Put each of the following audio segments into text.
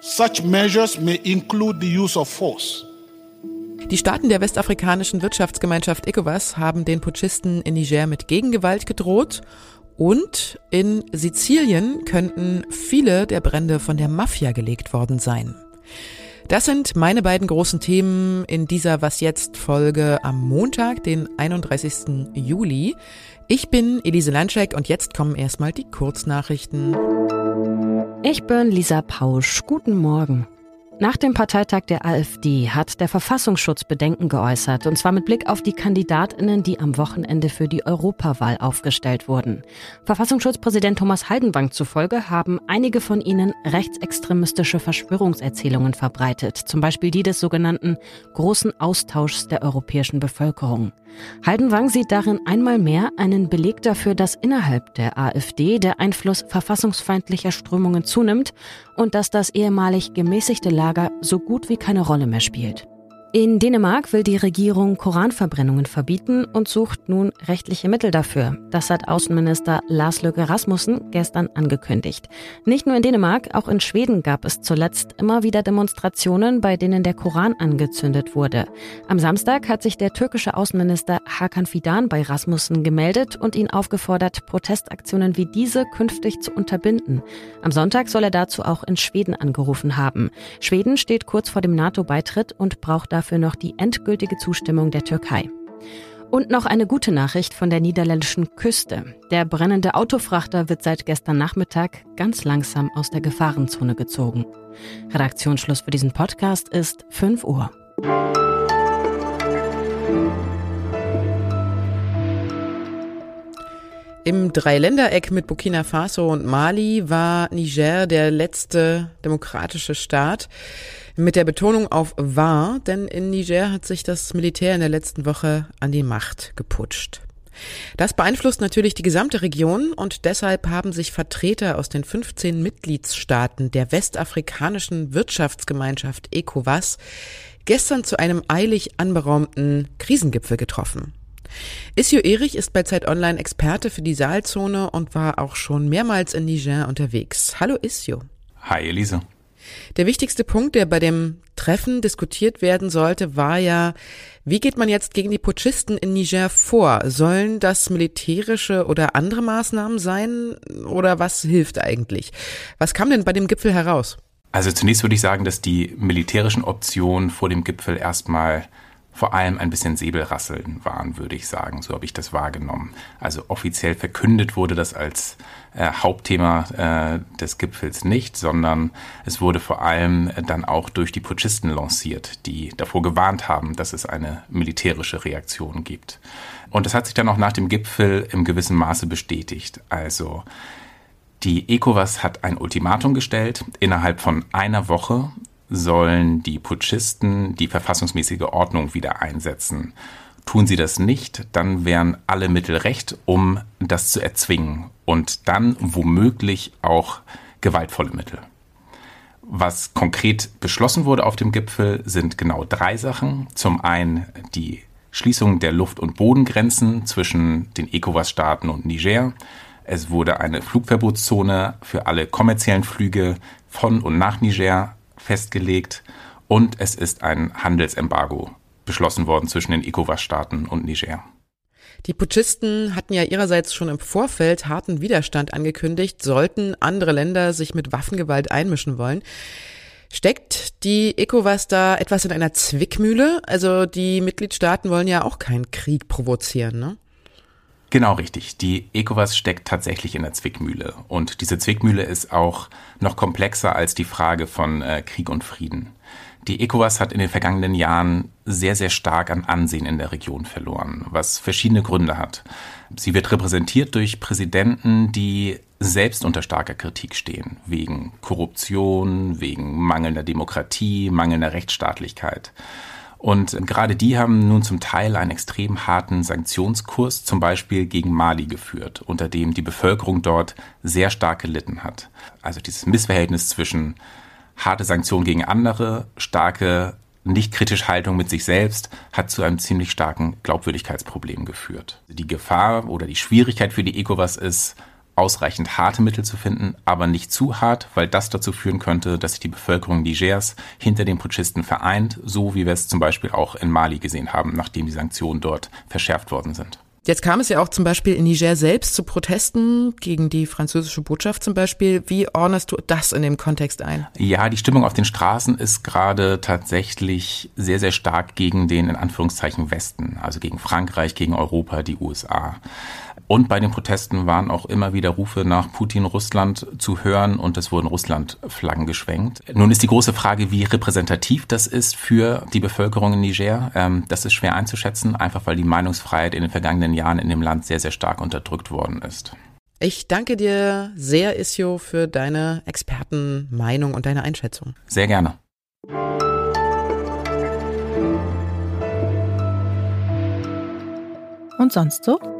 Such measures may include the use of force. Die Staaten der westafrikanischen Wirtschaftsgemeinschaft ECOWAS haben den Putschisten in Niger mit Gegengewalt gedroht und in Sizilien könnten viele der Brände von der Mafia gelegt worden sein. Das sind meine beiden großen Themen in dieser Was jetzt Folge am Montag, den 31. Juli. Ich bin Elise Landscheck und jetzt kommen erstmal die Kurznachrichten. Ich bin Lisa Pausch. Guten Morgen. Nach dem Parteitag der AfD hat der Verfassungsschutz Bedenken geäußert, und zwar mit Blick auf die Kandidatinnen, die am Wochenende für die Europawahl aufgestellt wurden. Verfassungsschutzpräsident Thomas Haldenwang zufolge haben einige von ihnen rechtsextremistische Verschwörungserzählungen verbreitet, zum Beispiel die des sogenannten großen Austauschs der europäischen Bevölkerung. Haldenwang sieht darin einmal mehr einen Beleg dafür, dass innerhalb der AfD der Einfluss verfassungsfeindlicher Strömungen zunimmt und dass das ehemalig gemäßigte Lager so gut wie keine Rolle mehr spielt. In Dänemark will die Regierung Koranverbrennungen verbieten und sucht nun rechtliche Mittel dafür. Das hat Außenminister Lars Løkke Rasmussen gestern angekündigt. Nicht nur in Dänemark, auch in Schweden gab es zuletzt immer wieder Demonstrationen, bei denen der Koran angezündet wurde. Am Samstag hat sich der türkische Außenminister Hakan Fidan bei Rasmussen gemeldet und ihn aufgefordert, Protestaktionen wie diese künftig zu unterbinden. Am Sonntag soll er dazu auch in Schweden angerufen haben. Schweden steht kurz vor dem NATO-Beitritt und braucht dafür dafür noch die endgültige Zustimmung der Türkei. Und noch eine gute Nachricht von der niederländischen Küste. Der brennende Autofrachter wird seit gestern Nachmittag ganz langsam aus der Gefahrenzone gezogen. Redaktionsschluss für diesen Podcast ist 5 Uhr. Im Dreiländereck mit Burkina Faso und Mali war Niger der letzte demokratische Staat. Mit der Betonung auf war, denn in Niger hat sich das Militär in der letzten Woche an die Macht geputscht. Das beeinflusst natürlich die gesamte Region und deshalb haben sich Vertreter aus den 15 Mitgliedsstaaten der westafrikanischen Wirtschaftsgemeinschaft ECOWAS gestern zu einem eilig anberaumten Krisengipfel getroffen. Isio Erich ist bei Zeit Online Experte für die Saalzone und war auch schon mehrmals in Niger unterwegs. Hallo Isio. Hi Elise. Der wichtigste Punkt, der bei dem Treffen diskutiert werden sollte, war ja, wie geht man jetzt gegen die Putschisten in Niger vor? Sollen das militärische oder andere Maßnahmen sein oder was hilft eigentlich? Was kam denn bei dem Gipfel heraus? Also zunächst würde ich sagen, dass die militärischen Optionen vor dem Gipfel erstmal vor allem ein bisschen Säbelrasseln waren, würde ich sagen. So habe ich das wahrgenommen. Also offiziell verkündet wurde das als äh, Hauptthema äh, des Gipfels nicht, sondern es wurde vor allem dann auch durch die Putschisten lanciert, die davor gewarnt haben, dass es eine militärische Reaktion gibt. Und das hat sich dann auch nach dem Gipfel im gewissen Maße bestätigt. Also die ECOWAS hat ein Ultimatum gestellt. Innerhalb von einer Woche sollen die Putschisten die verfassungsmäßige Ordnung wieder einsetzen. Tun sie das nicht, dann wären alle Mittel recht, um das zu erzwingen und dann womöglich auch gewaltvolle Mittel. Was konkret beschlossen wurde auf dem Gipfel, sind genau drei Sachen. Zum einen die Schließung der Luft- und Bodengrenzen zwischen den ECOWAS-Staaten und Niger. Es wurde eine Flugverbotszone für alle kommerziellen Flüge von und nach Niger festgelegt und es ist ein Handelsembargo beschlossen worden zwischen den ECOWAS-Staaten und Niger. Die Putschisten hatten ja ihrerseits schon im Vorfeld harten Widerstand angekündigt, sollten andere Länder sich mit Waffengewalt einmischen wollen. Steckt die ECOWAS da etwas in einer Zwickmühle? Also die Mitgliedstaaten wollen ja auch keinen Krieg provozieren, ne? Genau richtig. Die ECOWAS steckt tatsächlich in der Zwickmühle. Und diese Zwickmühle ist auch noch komplexer als die Frage von äh, Krieg und Frieden. Die ECOWAS hat in den vergangenen Jahren sehr, sehr stark an Ansehen in der Region verloren, was verschiedene Gründe hat. Sie wird repräsentiert durch Präsidenten, die selbst unter starker Kritik stehen, wegen Korruption, wegen mangelnder Demokratie, mangelnder Rechtsstaatlichkeit. Und gerade die haben nun zum Teil einen extrem harten Sanktionskurs, zum Beispiel gegen Mali geführt, unter dem die Bevölkerung dort sehr stark gelitten hat. Also dieses Missverhältnis zwischen harte Sanktionen gegen andere, starke nicht kritische Haltung mit sich selbst hat zu einem ziemlich starken Glaubwürdigkeitsproblem geführt. Die Gefahr oder die Schwierigkeit für die ECOWAS ist, ausreichend harte Mittel zu finden, aber nicht zu hart, weil das dazu führen könnte, dass sich die Bevölkerung Nigers hinter den Putschisten vereint, so wie wir es zum Beispiel auch in Mali gesehen haben, nachdem die Sanktionen dort verschärft worden sind. Jetzt kam es ja auch zum Beispiel in Niger selbst zu Protesten gegen die französische Botschaft zum Beispiel. Wie ordnest du das in dem Kontext ein? Ja, die Stimmung auf den Straßen ist gerade tatsächlich sehr, sehr stark gegen den in Anführungszeichen Westen, also gegen Frankreich, gegen Europa, die USA. Und bei den Protesten waren auch immer wieder Rufe nach Putin Russland zu hören und es wurden Russland-Flaggen geschwenkt. Nun ist die große Frage, wie repräsentativ das ist für die Bevölkerung in Niger. Ähm, das ist schwer einzuschätzen, einfach weil die Meinungsfreiheit in den vergangenen Jahren in dem Land sehr, sehr stark unterdrückt worden ist. Ich danke dir sehr, Isio, für deine Expertenmeinung und deine Einschätzung. Sehr gerne. Und sonst so?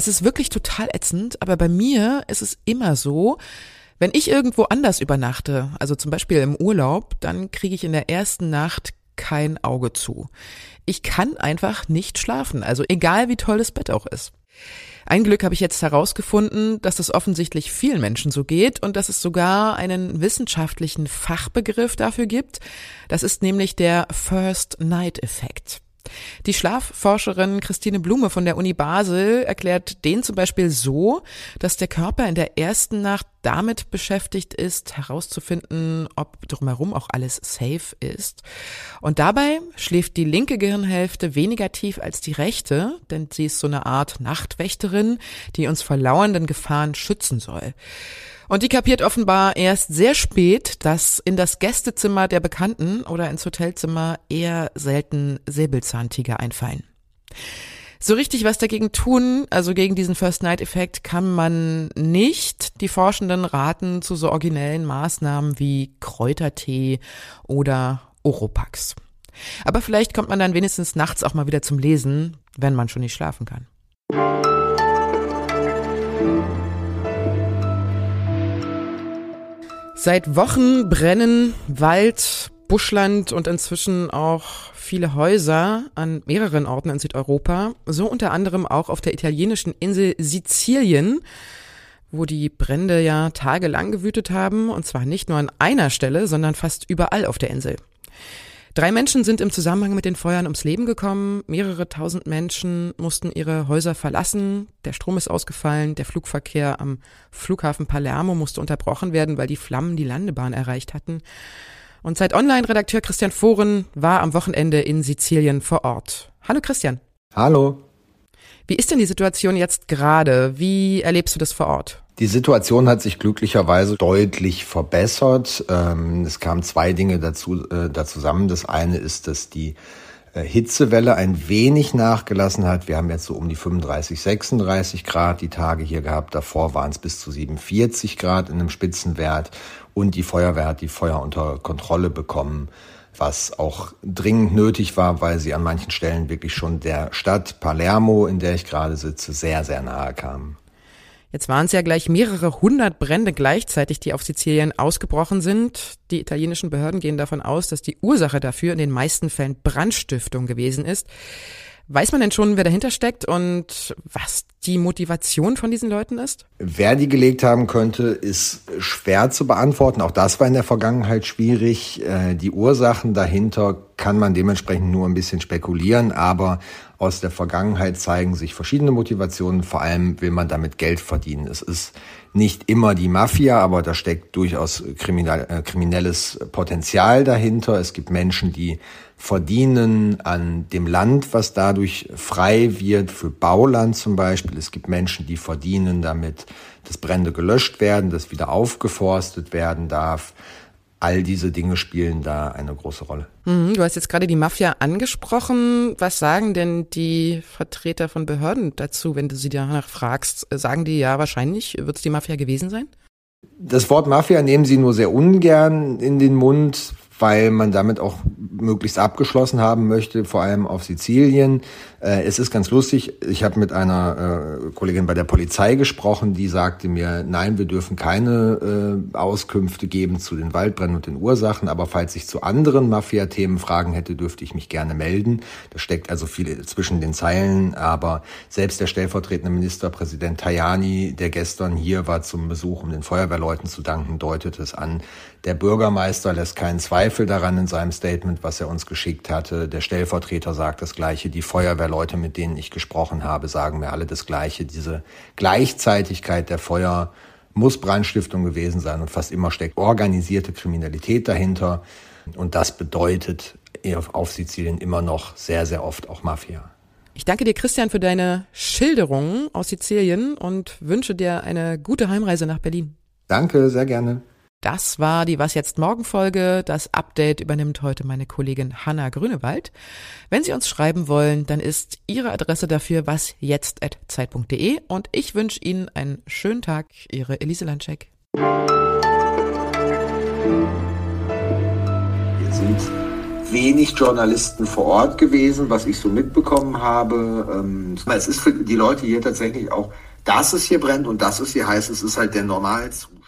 Es ist wirklich total ätzend, aber bei mir ist es immer so, wenn ich irgendwo anders übernachte, also zum Beispiel im Urlaub, dann kriege ich in der ersten Nacht kein Auge zu. Ich kann einfach nicht schlafen, also egal wie toll das Bett auch ist. Ein Glück habe ich jetzt herausgefunden, dass es offensichtlich vielen Menschen so geht und dass es sogar einen wissenschaftlichen Fachbegriff dafür gibt. Das ist nämlich der First Night Effekt. Die Schlafforscherin Christine Blume von der Uni Basel erklärt den zum Beispiel so, dass der Körper in der ersten Nacht damit beschäftigt ist, herauszufinden, ob drumherum auch alles safe ist. Und dabei schläft die linke Gehirnhälfte weniger tief als die rechte, denn sie ist so eine Art Nachtwächterin, die uns vor lauernden Gefahren schützen soll. Und die kapiert offenbar erst sehr spät, dass in das Gästezimmer der Bekannten oder ins Hotelzimmer eher selten Säbelzahntiger einfallen. So richtig was dagegen tun, also gegen diesen First-Night-Effekt, kann man nicht. Die Forschenden raten zu so originellen Maßnahmen wie Kräutertee oder Oropax. Aber vielleicht kommt man dann wenigstens nachts auch mal wieder zum Lesen, wenn man schon nicht schlafen kann. Seit Wochen brennen Wald, Buschland und inzwischen auch viele Häuser an mehreren Orten in Südeuropa, so unter anderem auch auf der italienischen Insel Sizilien, wo die Brände ja tagelang gewütet haben, und zwar nicht nur an einer Stelle, sondern fast überall auf der Insel. Drei Menschen sind im Zusammenhang mit den Feuern ums Leben gekommen. Mehrere tausend Menschen mussten ihre Häuser verlassen. Der Strom ist ausgefallen. Der Flugverkehr am Flughafen Palermo musste unterbrochen werden, weil die Flammen die Landebahn erreicht hatten. Und Zeit Online-Redakteur Christian Foren war am Wochenende in Sizilien vor Ort. Hallo Christian. Hallo. Wie ist denn die Situation jetzt gerade? Wie erlebst du das vor Ort? Die Situation hat sich glücklicherweise deutlich verbessert. Ähm, es kamen zwei Dinge dazu, äh, da zusammen. Das eine ist, dass die Hitzewelle ein wenig nachgelassen hat. Wir haben jetzt so um die 35, 36 Grad die Tage hier gehabt. Davor waren es bis zu 47 Grad in einem Spitzenwert. Und die Feuerwehr hat die Feuer unter Kontrolle bekommen, was auch dringend nötig war, weil sie an manchen Stellen wirklich schon der Stadt Palermo, in der ich gerade sitze, sehr, sehr nahe kamen. Jetzt waren es ja gleich mehrere hundert Brände gleichzeitig, die auf Sizilien ausgebrochen sind. Die italienischen Behörden gehen davon aus, dass die Ursache dafür in den meisten Fällen Brandstiftung gewesen ist. Weiß man denn schon, wer dahinter steckt und was die Motivation von diesen Leuten ist? Wer die gelegt haben könnte, ist schwer zu beantworten. Auch das war in der Vergangenheit schwierig. Äh, die Ursachen dahinter kann man dementsprechend nur ein bisschen spekulieren, aber aus der Vergangenheit zeigen sich verschiedene Motivationen. Vor allem will man damit Geld verdienen. Es ist nicht immer die Mafia, aber da steckt durchaus äh, kriminelles Potenzial dahinter. Es gibt Menschen, die verdienen an dem Land, was dadurch frei wird, für Bauland zum Beispiel. Es gibt Menschen, die verdienen damit, dass Brände gelöscht werden, dass wieder aufgeforstet werden darf. All diese Dinge spielen da eine große Rolle. Mhm, du hast jetzt gerade die Mafia angesprochen. Was sagen denn die Vertreter von Behörden dazu, wenn du sie danach fragst? Sagen die ja, wahrscheinlich wird es die Mafia gewesen sein? Das Wort Mafia nehmen sie nur sehr ungern in den Mund, weil man damit auch möglichst abgeschlossen haben möchte, vor allem auf Sizilien. Äh, es ist ganz lustig, ich habe mit einer äh, Kollegin bei der Polizei gesprochen, die sagte mir, nein, wir dürfen keine äh, Auskünfte geben zu den Waldbränden und den Ursachen, aber falls ich zu anderen Mafia-Themen Fragen hätte, dürfte ich mich gerne melden. Da steckt also viel zwischen den Zeilen, aber selbst der stellvertretende Ministerpräsident Tajani, der gestern hier war zum Besuch, um den Feuerwehrleuten zu danken, deutet es an. Der Bürgermeister lässt keinen Zweifel daran in seinem Statement, was er uns geschickt hatte. Der Stellvertreter sagt das Gleiche. Die Feuerwehrleute, mit denen ich gesprochen habe, sagen mir alle das Gleiche. Diese Gleichzeitigkeit der Feuer muss Brandstiftung gewesen sein und fast immer steckt organisierte Kriminalität dahinter. Und das bedeutet auf Sizilien immer noch sehr, sehr oft auch Mafia. Ich danke dir, Christian, für deine Schilderungen aus Sizilien und wünsche dir eine gute Heimreise nach Berlin. Danke, sehr gerne. Das war die Was jetzt morgen Folge. Das Update übernimmt heute meine Kollegin Hanna Grünewald. Wenn Sie uns schreiben wollen, dann ist Ihre Adresse dafür wasjetzt@zeit.de und ich wünsche Ihnen einen schönen Tag. Ihre Elise Landcheck. Wir sind wenig Journalisten vor Ort gewesen, was ich so mitbekommen habe. Ähm, es ist für die Leute hier tatsächlich auch, dass es hier brennt und dass es hier heißt, es ist halt der Normalzustand.